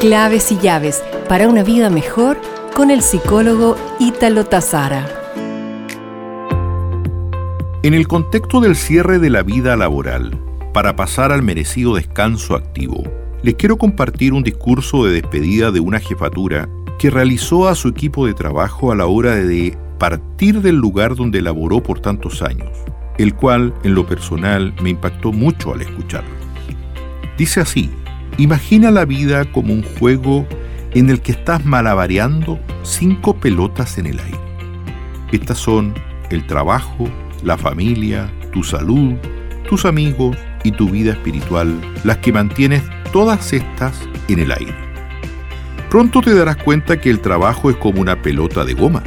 Claves y llaves para una vida mejor con el psicólogo Ítalo Tazara. En el contexto del cierre de la vida laboral, para pasar al merecido descanso activo, les quiero compartir un discurso de despedida de una jefatura que realizó a su equipo de trabajo a la hora de partir del lugar donde laboró por tantos años, el cual en lo personal me impactó mucho al escucharlo. Dice así, imagina la vida como un juego en el que estás malabareando cinco pelotas en el aire. Estas son el trabajo, la familia, tu salud, tus amigos y tu vida espiritual, las que mantienes todas estas en el aire. Pronto te darás cuenta que el trabajo es como una pelota de goma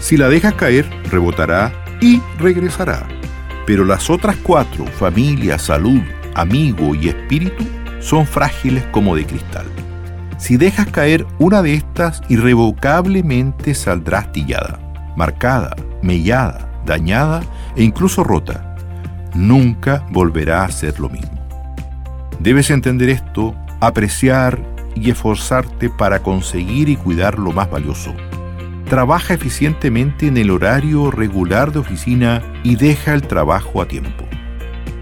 si la dejas caer, rebotará y regresará. Pero las otras cuatro, familia, salud, amigo y espíritu, son frágiles como de cristal. Si dejas caer una de estas, irrevocablemente saldrá astillada, marcada, mellada, dañada e incluso rota. Nunca volverá a ser lo mismo. Debes entender esto, apreciar y esforzarte para conseguir y cuidar lo más valioso, trabaja eficientemente en el horario regular de oficina y deja el trabajo a tiempo.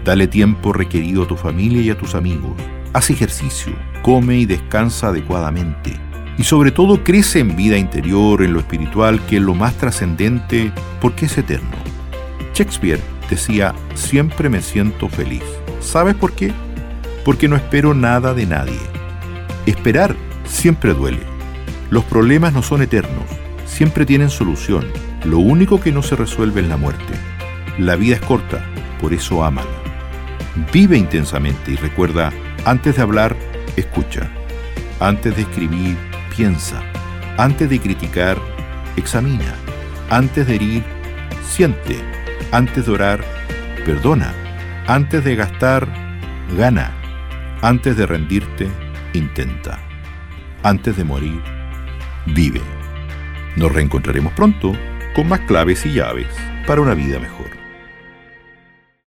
Dale tiempo requerido a tu familia y a tus amigos. Haz ejercicio, come y descansa adecuadamente. Y sobre todo crece en vida interior, en lo espiritual, que es lo más trascendente porque es eterno. Shakespeare decía, siempre me siento feliz. ¿Sabes por qué? Porque no espero nada de nadie. Esperar siempre duele. Los problemas no son eternos siempre tienen solución. Lo único que no se resuelve es la muerte. La vida es corta, por eso ámala. Vive intensamente y recuerda, antes de hablar, escucha. Antes de escribir, piensa. Antes de criticar, examina. Antes de herir, siente. Antes de orar, perdona. Antes de gastar, gana. Antes de rendirte, intenta. Antes de morir, vive. Nos reencontraremos pronto con más claves y llaves para una vida mejor.